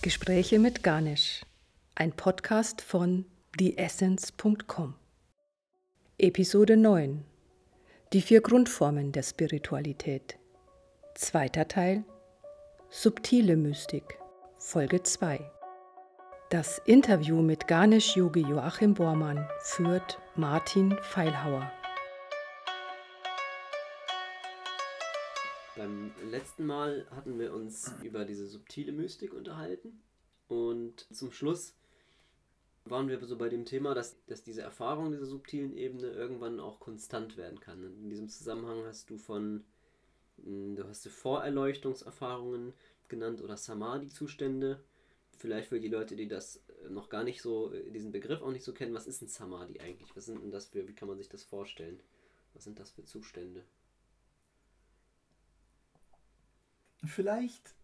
Gespräche mit Ganesh, ein Podcast von theessence.com. Episode 9 Die vier Grundformen der Spiritualität. Zweiter Teil Subtile Mystik, Folge 2. Das Interview mit Ganesh Yogi Joachim Bormann führt Martin Feilhauer. Beim letzten Mal hatten wir uns über diese subtile Mystik unterhalten und zum Schluss waren wir so bei dem Thema, dass, dass diese Erfahrung dieser subtilen Ebene irgendwann auch konstant werden kann. Und in diesem Zusammenhang hast du von, hm, du hast Vorerleuchtungserfahrungen genannt oder Samadhi-Zustände. Vielleicht für die Leute, die das noch gar nicht so, diesen Begriff auch nicht so kennen, was ist ein Samadhi eigentlich? Was sind denn das für, wie kann man sich das vorstellen? Was sind das für Zustände? Vielleicht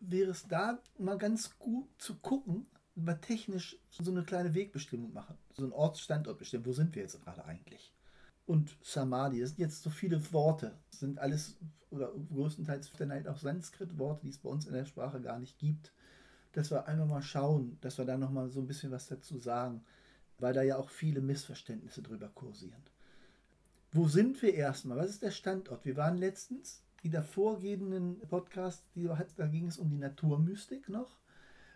wäre es da mal ganz gut zu gucken, mal technisch so eine kleine Wegbestimmung machen, so einen Ortsstandort bestimmen. Wo sind wir jetzt gerade eigentlich? Und Samadhi, das sind jetzt so viele Worte, sind alles oder größtenteils dann halt auch Sanskrit-Worte, die es bei uns in der Sprache gar nicht gibt. Dass wir einmal mal schauen, dass wir da nochmal so ein bisschen was dazu sagen, weil da ja auch viele Missverständnisse drüber kursieren. Wo sind wir erstmal? Was ist der Standort? Wir waren letztens die davorgehenden Podcasts, die, da ging es um die Naturmystik noch.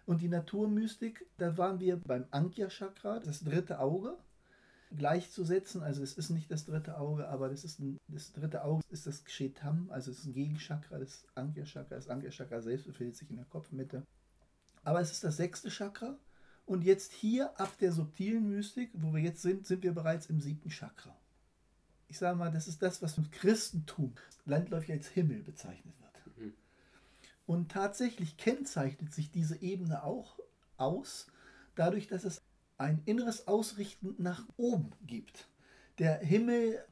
Und die Naturmystik, da waren wir beim Ankya-Chakra, das dritte Auge, gleichzusetzen. Also es ist nicht das dritte Auge, aber das, ist ein, das dritte Auge ist das Kshetam, also es ist ein Gegenchakra des Ankya-Chakra. Das Ankya-Chakra selbst befindet sich in der Kopfmitte. Aber es ist das sechste Chakra. Und jetzt hier ab der subtilen Mystik, wo wir jetzt sind, sind wir bereits im siebten Chakra ich sage mal, das ist das, was im Christentum landläufig als Himmel bezeichnet wird. Mhm. Und tatsächlich kennzeichnet sich diese Ebene auch aus, dadurch, dass es ein inneres Ausrichten nach oben gibt. Der Himmel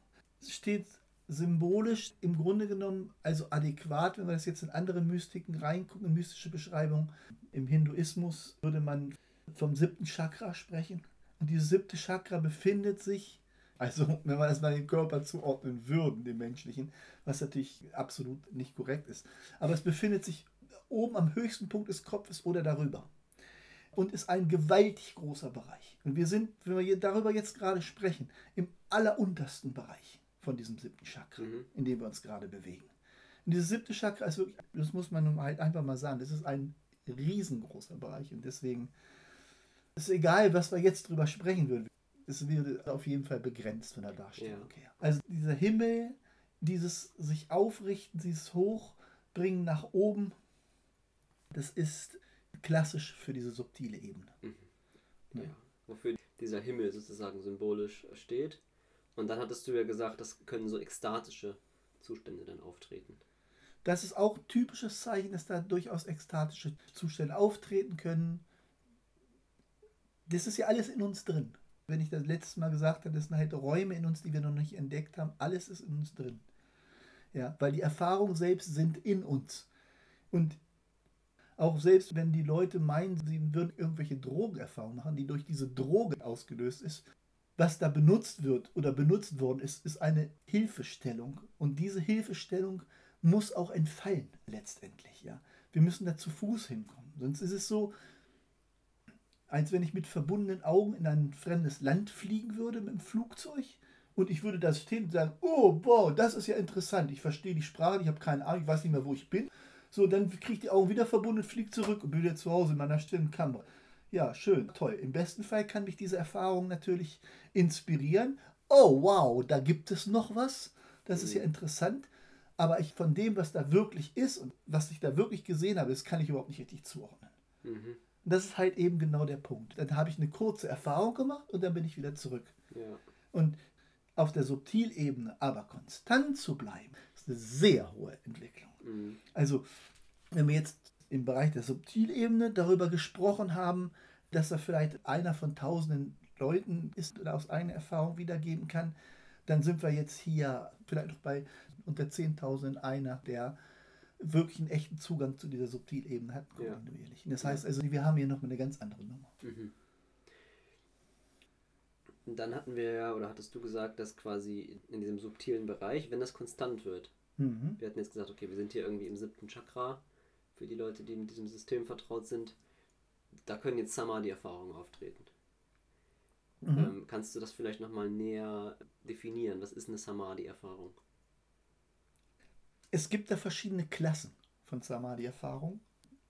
steht symbolisch im Grunde genommen, also adäquat, wenn wir das jetzt in andere Mystiken reingucken, in mystische Beschreibungen. Im Hinduismus würde man vom siebten Chakra sprechen. Und dieses siebte Chakra befindet sich also, wenn wir das mal dem Körper zuordnen würden, dem menschlichen, was natürlich absolut nicht korrekt ist. Aber es befindet sich oben am höchsten Punkt des Kopfes oder darüber. Und ist ein gewaltig großer Bereich. Und wir sind, wenn wir darüber jetzt gerade sprechen, im alleruntersten Bereich von diesem siebten Chakra, mhm. in dem wir uns gerade bewegen. Und dieses siebte Chakra ist wirklich, das muss man halt einfach mal sagen, das ist ein riesengroßer Bereich. Und deswegen ist es egal, was wir jetzt drüber sprechen würden es wird auf jeden Fall begrenzt von der Darstellung ja. her. Also dieser Himmel, dieses sich aufrichten, dieses Hochbringen nach oben, das ist klassisch für diese subtile Ebene. Mhm. Ja. ja. Wofür dieser Himmel sozusagen symbolisch steht. Und dann hattest du ja gesagt, das können so ekstatische Zustände dann auftreten. Das ist auch ein typisches Zeichen, dass da durchaus ekstatische Zustände auftreten können. Das ist ja alles in uns drin wenn ich das letztes Mal gesagt habe, das sind halt Räume in uns, die wir noch nicht entdeckt haben. Alles ist in uns drin. Ja, weil die Erfahrungen selbst sind in uns. Und auch selbst wenn die Leute meinen, sie würden irgendwelche Drogenerfahrungen machen, die durch diese Droge ausgelöst ist, was da benutzt wird oder benutzt worden ist, ist eine Hilfestellung. Und diese Hilfestellung muss auch entfallen letztendlich. Ja. Wir müssen da zu Fuß hinkommen. Sonst ist es so, als wenn ich mit verbundenen Augen in ein fremdes Land fliegen würde mit dem Flugzeug und ich würde da stehen und sagen, oh, wow, das ist ja interessant, ich verstehe die Sprache, ich habe keine Ahnung, ich weiß nicht mehr, wo ich bin. So, dann kriege ich die Augen wieder verbunden, fliege zurück und bin wieder zu Hause in meiner stillen Kamera. Ja, schön, toll. Im besten Fall kann mich diese Erfahrung natürlich inspirieren. Oh, wow, da gibt es noch was. Das ist ja mhm. interessant. Aber ich von dem, was da wirklich ist und was ich da wirklich gesehen habe, das kann ich überhaupt nicht richtig zuordnen. Mhm. Und das ist halt eben genau der Punkt. Dann habe ich eine kurze Erfahrung gemacht und dann bin ich wieder zurück. Ja. Und auf der Subtilebene aber konstant zu bleiben, ist eine sehr hohe Entwicklung. Mhm. Also, wenn wir jetzt im Bereich der Subtilebene darüber gesprochen haben, dass er vielleicht einer von tausenden Leuten ist oder aus eigener Erfahrung wiedergeben kann, dann sind wir jetzt hier vielleicht noch bei unter 10.000 einer, der wirklich einen echten Zugang zu dieser Subtilebene hat, kontinuierlich. Ja. Das heißt also, wir haben hier noch eine ganz andere Nummer. Mhm. Und dann hatten wir ja, oder hattest du gesagt, dass quasi in diesem subtilen Bereich, wenn das konstant wird, mhm. wir hatten jetzt gesagt, okay, wir sind hier irgendwie im siebten Chakra, für die Leute, die mit diesem System vertraut sind, da können jetzt Samadhi-Erfahrungen auftreten. Mhm. Ähm, kannst du das vielleicht nochmal näher definieren? Was ist eine Samadhi-Erfahrung? Es gibt da verschiedene Klassen von Samadhi-Erfahrung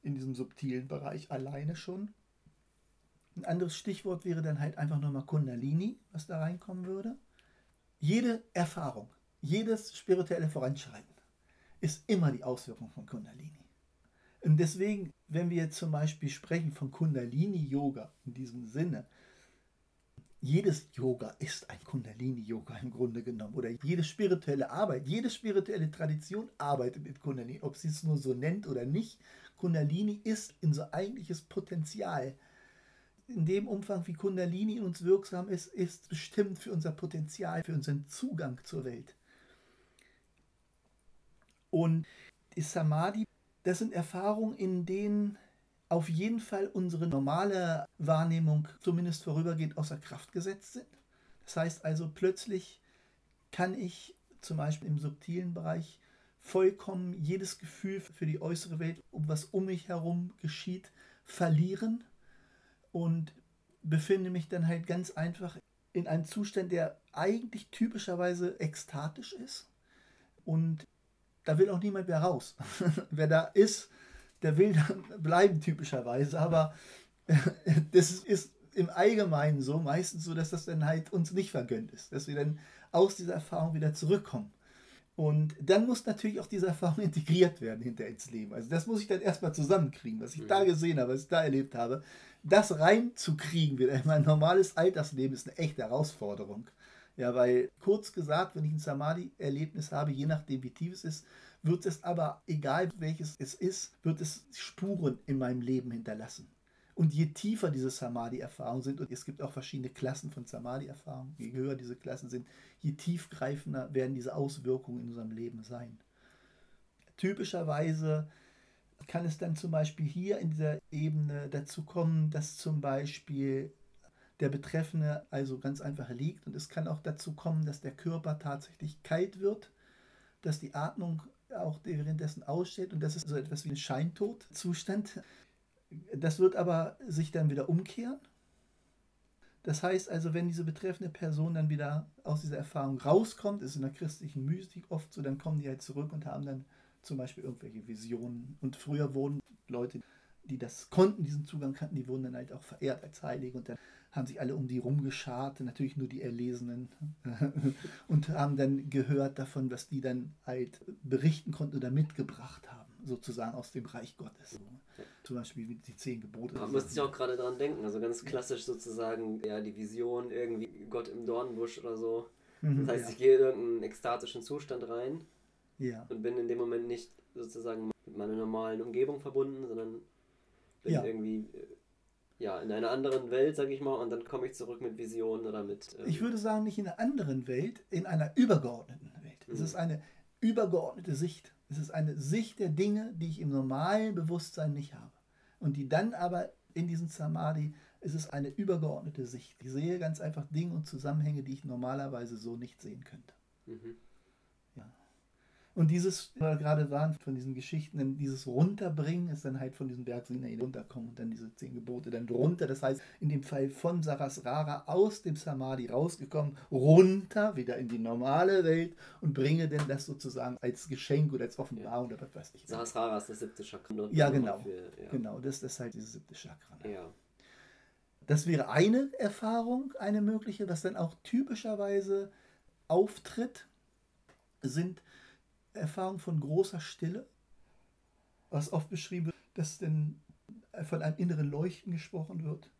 in diesem subtilen Bereich alleine schon. Ein anderes Stichwort wäre dann halt einfach nochmal Kundalini, was da reinkommen würde. Jede Erfahrung, jedes spirituelle Voranschreiten ist immer die Auswirkung von Kundalini. Und deswegen, wenn wir jetzt zum Beispiel sprechen von Kundalini-Yoga in diesem Sinne, jedes Yoga ist ein Kundalini-Yoga im Grunde genommen. Oder jede spirituelle Arbeit, jede spirituelle Tradition arbeitet mit Kundalini. Ob sie es nur so nennt oder nicht, Kundalini ist unser eigentliches Potenzial. In dem Umfang, wie Kundalini in uns wirksam ist, ist bestimmt für unser Potenzial, für unseren Zugang zur Welt. Und die Samadhi, das sind Erfahrungen, in denen auf jeden Fall unsere normale Wahrnehmung zumindest vorübergehend außer Kraft gesetzt sind. Das heißt also, plötzlich kann ich zum Beispiel im subtilen Bereich vollkommen jedes Gefühl für die äußere Welt, um was um mich herum geschieht, verlieren und befinde mich dann halt ganz einfach in einem Zustand, der eigentlich typischerweise ekstatisch ist. Und da will auch niemand mehr raus. Wer da ist, der will dann bleiben typischerweise, aber das ist im Allgemeinen so, meistens so, dass das dann halt uns nicht vergönnt ist, dass wir dann aus dieser Erfahrung wieder zurückkommen. Und dann muss natürlich auch diese Erfahrung integriert werden hinter ins Leben. Also das muss ich dann erstmal zusammenkriegen, was ich mhm. da gesehen habe, was ich da erlebt habe. Das reinzukriegen wieder in mein normales Alltagsleben ist eine echte Herausforderung. Ja, weil kurz gesagt, wenn ich ein Samadhi-Erlebnis habe, je nachdem wie tief es ist, wird es aber, egal welches es ist, wird es Spuren in meinem Leben hinterlassen. Und je tiefer diese Samadhi-Erfahrungen sind, und es gibt auch verschiedene Klassen von Samadhi-Erfahrungen, je höher diese Klassen sind, je tiefgreifender werden diese Auswirkungen in unserem Leben sein. Typischerweise kann es dann zum Beispiel hier in dieser Ebene dazu kommen, dass zum Beispiel der Betreffende also ganz einfach liegt und es kann auch dazu kommen, dass der Körper tatsächlich kalt wird, dass die Atmung auch währenddessen aussteht und das ist so etwas wie ein Scheintodzustand. Das wird aber sich dann wieder umkehren. Das heißt also, wenn diese betreffende Person dann wieder aus dieser Erfahrung rauskommt, ist in der christlichen Mystik oft so, dann kommen die halt zurück und haben dann zum Beispiel irgendwelche Visionen. Und früher wurden Leute, die das konnten, diesen Zugang kannten, die wurden dann halt auch verehrt als Heilige und dann haben sich alle um die rumgeschart, natürlich nur die Erlesenen, und haben dann gehört davon, was die dann halt berichten konnten oder mitgebracht haben, sozusagen aus dem Reich Gottes. Zum Beispiel die zehn Gebote. Da musste ich auch gerade dran denken, also ganz klassisch sozusagen, ja, die Vision, irgendwie Gott im Dornbusch oder so. Mhm, das heißt, ja. ich gehe in irgendeinen ekstatischen Zustand rein ja. und bin in dem Moment nicht sozusagen mit meiner normalen Umgebung verbunden, sondern bin irgendwie äh, ja, in einer anderen Welt, sag ich mal, und dann komme ich zurück mit Visionen oder mit. Ähm ich würde sagen, nicht in einer anderen Welt, in einer übergeordneten Welt. Mhm. Es ist eine übergeordnete Sicht. Es ist eine Sicht der Dinge, die ich im normalen Bewusstsein nicht habe. Und die dann aber in diesem Samadhi, es ist eine übergeordnete Sicht. Ich sehe ganz einfach Dinge und Zusammenhänge, die ich normalerweise so nicht sehen könnte. Mhm. Und dieses, wo wir gerade waren, von diesen Geschichten, dieses Runterbringen ist dann halt von diesem Berg Sinai runterkommen und dann diese zehn Gebote dann drunter. Das heißt, in dem Fall von Sarasrara aus dem Samadhi rausgekommen, runter, wieder in die normale Welt und bringe denn das sozusagen als Geschenk oder als Offenbarung ja. oder was weiß ich. Sarasrara ist das siebte Chakra. Ja, genau. Für, ja. Genau, das, das ist halt dieses siebte Chakra. Ne? Ja. Das wäre eine Erfahrung, eine mögliche, was dann auch typischerweise auftritt, sind Erfahrung von großer Stille, was oft beschrieben wird, dass denn von einem inneren Leuchten gesprochen wird.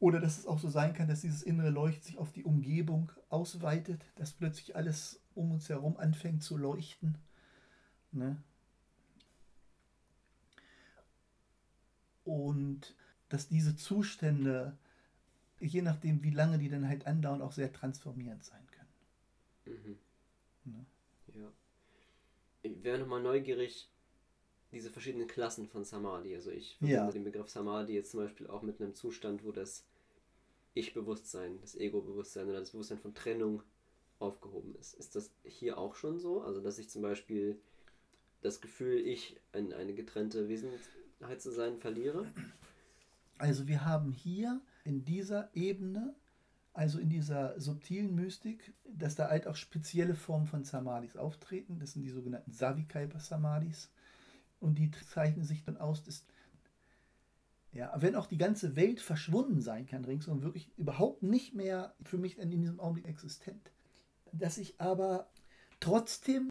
Oder dass es auch so sein kann, dass dieses innere Leuchten sich auf die Umgebung ausweitet, dass plötzlich alles um uns herum anfängt zu leuchten. Ne? Und dass diese Zustände, je nachdem, wie lange die dann halt andauern, auch sehr transformierend sein können. Mhm. Wäre nochmal neugierig, diese verschiedenen Klassen von Samadhi. Also ich verbinde ja. den Begriff Samadhi jetzt zum Beispiel auch mit einem Zustand, wo das Ich-Bewusstsein, das Ego-Bewusstsein oder das Bewusstsein von Trennung aufgehoben ist. Ist das hier auch schon so? Also dass ich zum Beispiel das Gefühl, ich in eine getrennte Wesenheit zu sein, verliere? Also wir haben hier in dieser Ebene, also in dieser subtilen Mystik, dass da halt auch spezielle Formen von Samadhis auftreten. Das sind die sogenannten Savikalpa Samadhis. Und die zeichnen sich dann aus, dass ja, wenn auch die ganze Welt verschwunden sein kann ringsum, wirklich überhaupt nicht mehr für mich in diesem Augenblick existent. Dass ich aber trotzdem,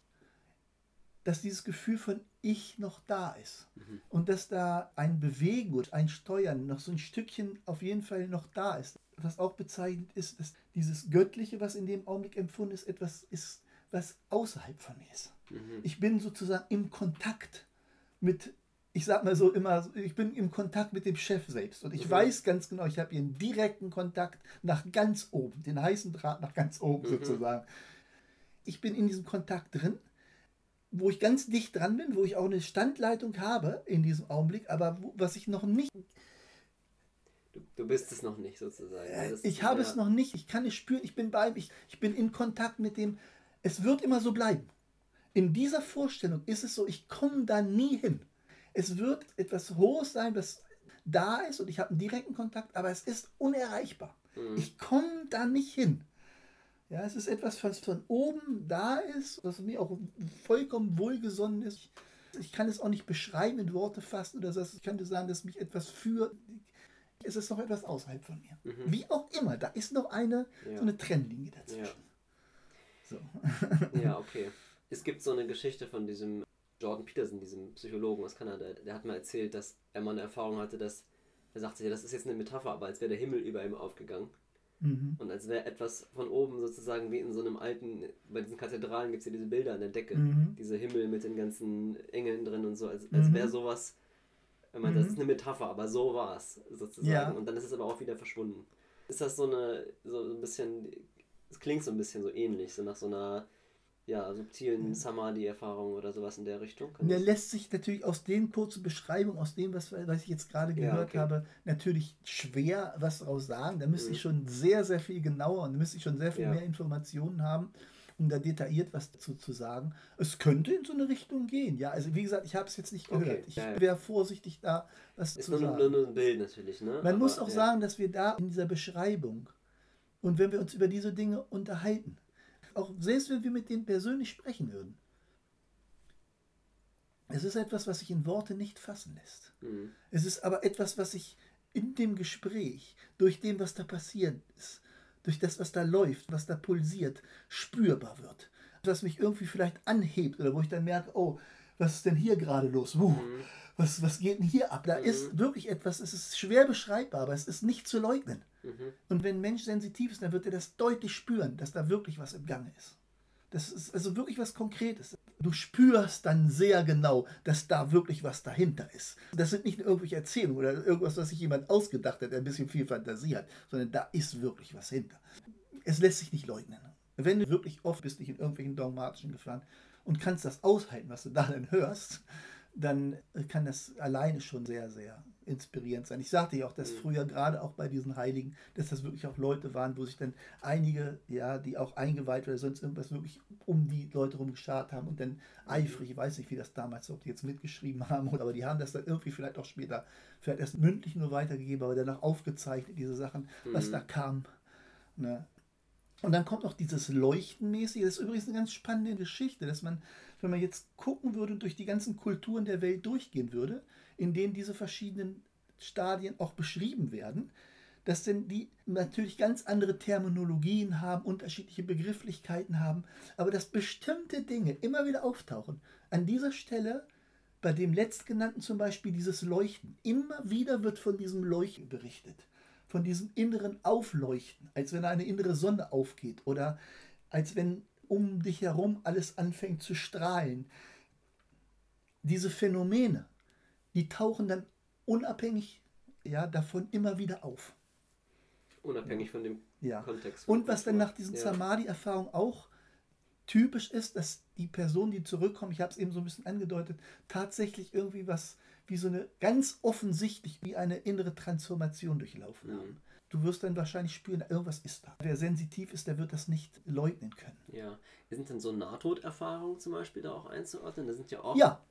dass dieses Gefühl von Ich noch da ist Mhm. und dass da ein Bewegen ein Steuern noch so ein Stückchen auf jeden Fall noch da ist. Was auch bezeichnend ist, dass dieses Göttliche, was in dem Augenblick empfunden ist, etwas ist, was außerhalb von mir ist. Mhm. Ich bin sozusagen im Kontakt mit, ich sag mal so immer, ich bin im Kontakt mit dem Chef selbst. Und ich Mhm. weiß ganz genau, ich habe hier einen direkten Kontakt nach ganz oben, den heißen Draht nach ganz oben Mhm. sozusagen. Ich bin in diesem Kontakt drin, wo ich ganz dicht dran bin, wo ich auch eine Standleitung habe in diesem Augenblick, aber wo, was ich noch nicht, Du, du bist es noch nicht sozusagen. Das- Äh, ich habe ja. es noch nicht, ich kann es spüren, ich bin bei ihm, ich, ich bin in Kontakt mit dem, es wird immer so bleiben. In dieser Vorstellung ist es so, ich komme da nie hin. Es wird etwas Hohes sein, was da ist und ich habe einen direkten Kontakt, aber es ist unerreichbar. Mhm. Ich komme da nicht hin. Ja, es ist etwas, was von oben da ist, was mir auch vollkommen wohlgesonnen ist. Ich kann es auch nicht beschreiben, in Worte fassen oder so. Ich könnte sagen, dass mich etwas führt. Es ist noch etwas außerhalb von mir. Mhm. Wie auch immer, da ist noch eine, Ja. so eine Trennlinie dazwischen. So. Ja, okay. Es gibt so eine Geschichte von diesem Jordan Peterson, diesem Psychologen aus Kanada. Der hat mal erzählt, dass er mal eine Erfahrung hatte, dass er sagte, ja, das ist jetzt eine Metapher, aber als wäre der Himmel über ihm aufgegangen. Mhm. Und als wäre etwas von oben sozusagen wie in so einem alten, bei diesen Kathedralen gibt es ja diese Bilder an der Decke, Mhm. diese Himmel mit den ganzen Engeln drin und so, als, als Mhm. wäre sowas, er meinte, das Mhm. ist eine Metapher, aber so war es sozusagen. Ja. Und dann ist es aber auch wieder verschwunden. Ist das so eine, so ein bisschen, es klingt so ein bisschen so ähnlich, so nach so einer, ja, subtilen Samadhi-Erfahrung oder sowas in der Richtung? Der lässt sich natürlich aus den kurzen Beschreibungen, aus dem, was, was ich jetzt gerade Ja, gehört okay. habe, natürlich schwer was daraus sagen. Da müsste Mhm. ich schon sehr, sehr viel genauer und da müsste ich schon sehr viel Ja. mehr Informationen haben, um da detailliert was dazu zu sagen. Es könnte in so eine Richtung gehen, ja. Also wie gesagt, ich habe es jetzt nicht Okay, gehört. Ich ja, ja. wäre vorsichtig da, was Ist zu nur, sagen. nur, nur ein Bild natürlich, ne? Man Aber, muss auch ja. sagen, dass wir da in dieser Beschreibung und wenn wir uns über diese Dinge unterhalten, auch selbst wenn wir mit denen persönlich sprechen würden, es ist etwas, was sich in Worte nicht fassen lässt. Mhm. Es ist aber etwas, was sich in dem Gespräch, durch dem, was da passiert ist, durch das, was da läuft, was da pulsiert, spürbar wird. Was mich irgendwie vielleicht anhebt oder wo ich dann merke, oh, was ist denn hier gerade los? Wuh, Mhm. was, was geht denn hier ab? Da Mhm. ist wirklich etwas, es ist schwer beschreibbar, aber es ist nicht zu leugnen. Mhm. Und wenn ein Mensch sensitiv ist, dann wird er das deutlich spüren, dass da wirklich was im Gange ist. Das ist also wirklich was Konkretes. Du spürst dann sehr genau, dass da wirklich was dahinter ist. Das sind nicht irgendwelche Erzählungen oder irgendwas, was sich jemand ausgedacht hat, der ein bisschen viel Fantasie hat, sondern da ist wirklich was hinter. Es lässt sich nicht leugnen. Wenn du wirklich oft bist, nicht in irgendwelchen dogmatischen Gefahren und kannst das aushalten, was du da dann hörst, dann kann das alleine schon sehr, sehr inspirierend sein. Ich sagte ja auch, dass Mhm. früher gerade auch bei diesen Heiligen, dass das wirklich auch Leute waren, wo sich dann einige, ja, die auch eingeweiht oder sonst irgendwas wirklich um die Leute rumgeschart haben und dann eifrig, ich weiß nicht, wie das damals, ob die jetzt mitgeschrieben haben, oder, aber die haben das dann irgendwie vielleicht auch später, vielleicht erst mündlich nur weitergegeben, aber danach aufgezeichnet, diese Sachen, was Mhm. da kam. Ne? Und dann kommt noch dieses Leuchtenmäßige. Das ist übrigens eine ganz spannende Geschichte, dass man, wenn man jetzt gucken würde und durch die ganzen Kulturen der Welt durchgehen würde, in denen diese verschiedenen Stadien auch beschrieben werden, dass denn die natürlich ganz andere Terminologien haben, unterschiedliche Begrifflichkeiten haben, aber dass bestimmte Dinge immer wieder auftauchen. An dieser Stelle, bei dem letztgenannten zum Beispiel dieses Leuchten, immer wieder wird von diesem Leuchten berichtet von diesem inneren Aufleuchten, als wenn eine innere Sonne aufgeht oder als wenn um dich herum alles anfängt zu strahlen. Diese Phänomene, die tauchen dann unabhängig ja, davon immer wieder auf. Unabhängig von dem Ja. Kontext. Und was dann nach diesen Ja. Samadhi-Erfahrungen auch typisch ist, dass die Personen, die zurückkommen, ich habe es eben so ein bisschen angedeutet, tatsächlich irgendwie was wie so eine ganz offensichtlich wie eine innere Transformation durchlaufen Mhm. haben. Du wirst dann wahrscheinlich spüren, irgendwas ist da. Wer sensitiv ist, der wird das nicht leugnen können. Ja. Sind denn so Nahtoderfahrungen zum Beispiel da auch einzuordnen? Da sind ja auch. Ja,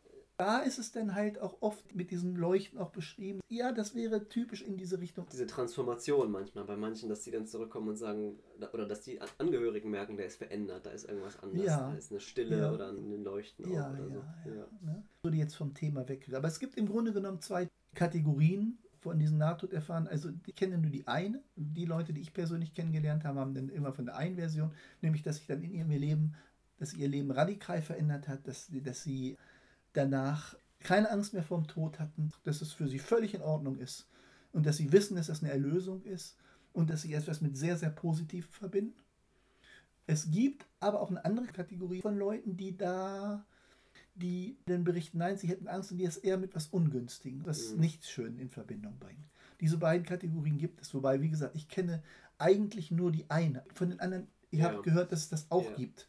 da ist es dann halt auch oft mit diesem Leuchten auch beschrieben. Ja, das wäre typisch in diese Richtung. Diese Transformation manchmal bei manchen, dass die dann zurückkommen und sagen, oder dass die Angehörigen merken, der ist verändert, da ist irgendwas anders, Ja. da ist eine Stille Ja. oder ein Leuchten Ja, auch oder ja, so. ja. Ne? Würde jetzt vom Thema weg. Aber es gibt im Grunde genommen zwei Kategorien von diesen Nahtoderfahrenen. Also ich kenne nur die eine. Die Leute, die ich persönlich kennengelernt habe, haben dann immer von der einen Version, nämlich dass sich dann in ihrem Leben, dass ihr Leben radikal verändert hat, dass, dass sie danach keine Angst mehr vor dem Tod hatten, dass es für sie völlig in Ordnung ist und dass sie wissen, dass das eine Erlösung ist und dass sie etwas mit sehr, sehr positiv verbinden. Es gibt aber auch eine andere Kategorie von Leuten, die da, die dann berichten, nein, sie hätten Angst und die es eher mit was Ungünstigen, was Mhm. nichts Schön in Verbindung bringen. Diese beiden Kategorien gibt es, wobei, wie gesagt, ich kenne eigentlich nur die eine. Von den anderen, ich Ja. habe gehört, dass es das auch Ja. gibt.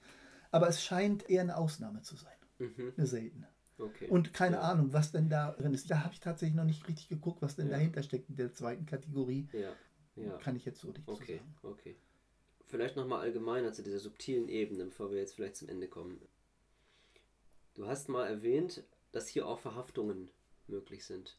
Aber es scheint eher eine Ausnahme zu sein, Mhm. eine seltene. Okay. Und keine ja. Ahnung, was denn da drin ist. Da habe ich tatsächlich noch nicht richtig geguckt, was denn Ja. dahinter steckt in der zweiten Kategorie. Ja, ja. Kann ich jetzt so nicht Okay, sagen. okay. Vielleicht nochmal allgemeiner zu dieser subtilen Ebene, bevor wir jetzt vielleicht zum Ende kommen. Du hast mal erwähnt, dass hier auch Verhaftungen möglich sind.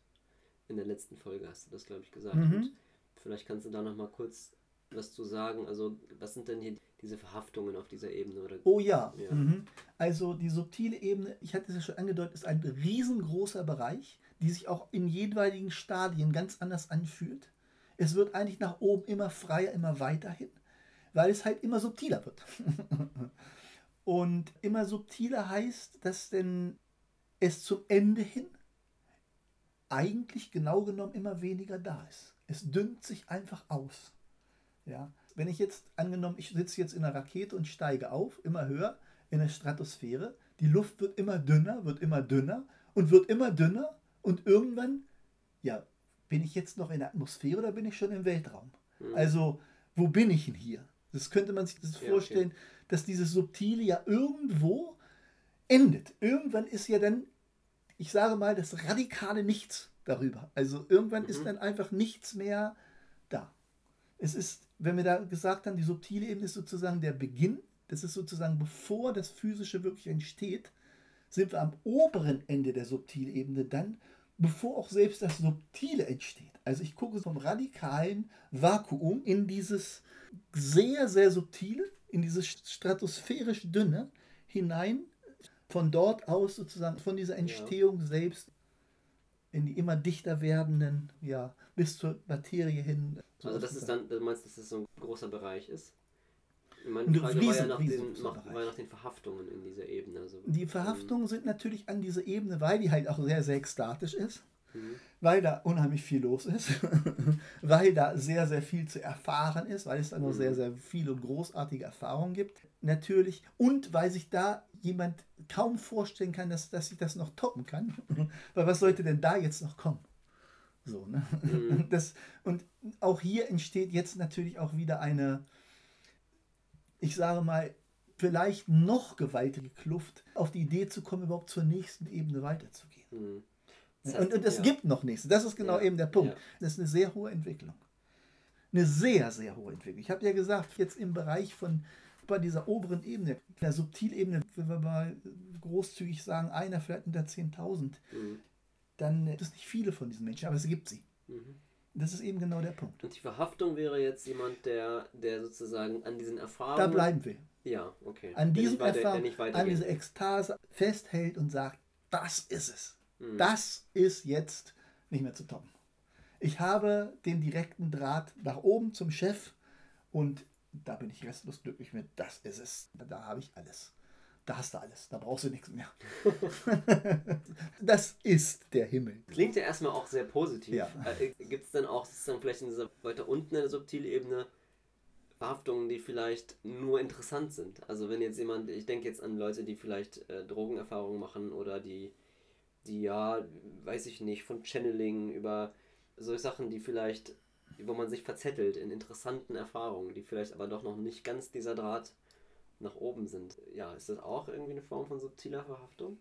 In der letzten Folge hast du das, glaube ich, gesagt. Mhm. Und vielleicht kannst du da nochmal kurz was zu sagen. Also, was sind denn hier diese Verhaftungen auf dieser Ebene? Oder Oh ja. Ja. Mhm. Also die subtile Ebene, ich hatte es ja schon angedeutet, ist ein riesengroßer Bereich, die sich auch in jeweiligen Stadien ganz anders anfühlt. Es wird eigentlich nach oben immer freier, immer weiter hin, weil es halt immer subtiler wird. Und immer subtiler heißt, dass denn es zum Ende hin eigentlich genau genommen immer weniger da ist. Es dünnt sich einfach aus. Ja. Wenn ich jetzt angenommen, ich sitze jetzt in einer Rakete und steige auf, immer höher in der Stratosphäre, die Luft wird immer dünner, wird immer dünner und wird immer dünner und irgendwann, ja, bin ich jetzt noch in der Atmosphäre oder bin ich schon im Weltraum? Mhm. Also, wo bin ich denn hier? Das könnte man sich das Ja, okay. vorstellen, dass dieses Subtile ja irgendwo endet. Irgendwann ist ja dann, ich sage mal, das radikale Nichts darüber. Also irgendwann ist Mhm. dann einfach nichts mehr da. Es ist, wenn wir da gesagt haben, die subtile Ebene ist sozusagen der Beginn, das ist sozusagen bevor das Physische wirklich entsteht, sind wir am oberen Ende der Subtilebene dann, bevor auch selbst das Subtile entsteht. Also ich gucke vom radikalen Vakuum in dieses sehr, sehr subtile, in dieses stratosphärisch dünne hinein, von dort aus sozusagen, von dieser Entstehung selbst in die immer dichter werdenden, ja, bis zur Materie hin. Also das ist dann, du meinst, dass das so ein großer Bereich ist? Meine Ein Frage war ja riesen- nach den, nach, war nach den Verhaftungen in dieser Ebene. Also, Die Verhaftungen sind natürlich an dieser Ebene, weil die halt auch sehr, sehr ekstatisch ist, Mhm. weil da unheimlich viel los ist, weil da sehr, sehr viel zu erfahren ist, weil es da noch Mhm. sehr, sehr viele und großartige Erfahrungen gibt. Natürlich. Und weil sich da jemand kaum vorstellen kann, dass, dass sich das noch toppen kann. weil was sollte denn da jetzt noch kommen? So, ne? Mhm. Das, und auch hier entsteht jetzt natürlich auch wieder eine, ich sage mal, vielleicht noch gewaltige Kluft, auf die Idee zu kommen, überhaupt zur nächsten Ebene weiterzugehen. Mhm. Das heißt, Und, und es ja. gibt noch nichts. Das ist genau Ja, eben der Punkt. Das ist eine sehr hohe Entwicklung. Eine sehr, sehr hohe Entwicklung. Ich habe ja gesagt, jetzt im Bereich von bei dieser oberen Ebene, der Subtilebene, wenn wir mal großzügig sagen, einer vielleicht unter 10.000, Mhm. dann gibt es nicht viele von diesen Menschen, aber es gibt sie. Mhm. Das ist eben genau der Punkt. Und die Verhaftung wäre jetzt jemand, der, der sozusagen an diesen Erfahrungen. Da bleiben wir. Ja, okay. An diesem nicht weiter, der Erfahrung, nicht an dieser. Ekstase festhält und sagt, das ist es. Mhm. Das ist jetzt nicht mehr zu toppen. Ich habe den direkten Draht nach oben zum Chef und da bin ich restlos glücklich mit. Das ist es. Da habe ich alles. Da hast du alles. Da brauchst du nichts mehr. das ist der Himmel. Klingt ja erstmal auch sehr positiv. Ja. Äh, Gibt es dann auch sozusagen vielleicht in dieser weiter unten in der subtilen Ebene Verhaftungen, die vielleicht nur interessant sind? Also wenn jetzt jemand, ich denke jetzt an Leute, die vielleicht äh, Drogenerfahrungen machen oder die, die ja, weiß ich nicht, von Channeling über solche Sachen, die vielleicht, wo man sich verzettelt in interessanten Erfahrungen, die vielleicht aber doch noch nicht ganz dieser Draht nach oben sind. Ja, ist das auch irgendwie eine Form von subtiler Verhaftung?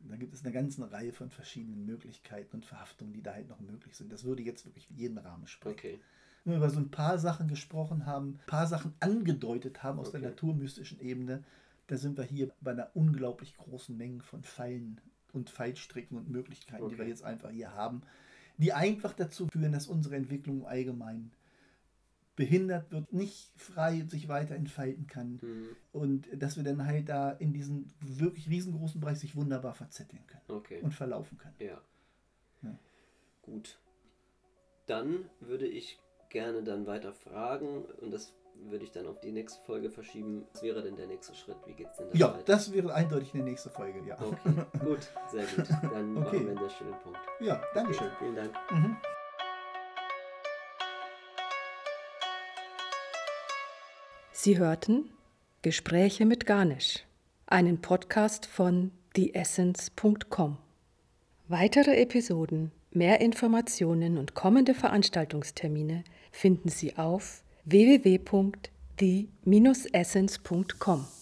Da gibt es eine ganze Reihe von verschiedenen Möglichkeiten und Verhaftungen, die da halt noch möglich sind. Das würde jetzt wirklich jeden Rahmen sprengen. Okay. Wenn wir über so ein paar Sachen gesprochen haben, ein paar Sachen angedeutet haben aus der Okay. naturmystischen Ebene, da sind wir hier bei einer unglaublich großen Menge von Fallen und Fallstricken und Möglichkeiten, die wir Okay. jetzt einfach hier haben, die einfach dazu führen, dass unsere Entwicklung im Allgemeinen behindert wird, nicht frei sich weiter entfalten kann Mhm. und dass wir dann halt da in diesen wirklich riesengroßen Bereich sich wunderbar verzetteln können Okay. und verlaufen können. Ja. Ja. Gut. Dann würde ich gerne dann weiter fragen und das würde ich dann auf die nächste Folge verschieben. Was wäre denn der nächste Schritt? Wie geht's denn dann Ja, weiter? das wäre eindeutig eine nächste Folge, ja. Okay, gut, sehr gut. Dann Okay. machen wir an der Stelle einen Punkt. Ja, Dankeschön. Okay, vielen Dank. Mhm. Sie hörten Gespräche mit Garnisch, einen Podcast von theessence.com. Weitere Episoden, mehr Informationen und kommende Veranstaltungstermine finden Sie auf www.the-essence.com.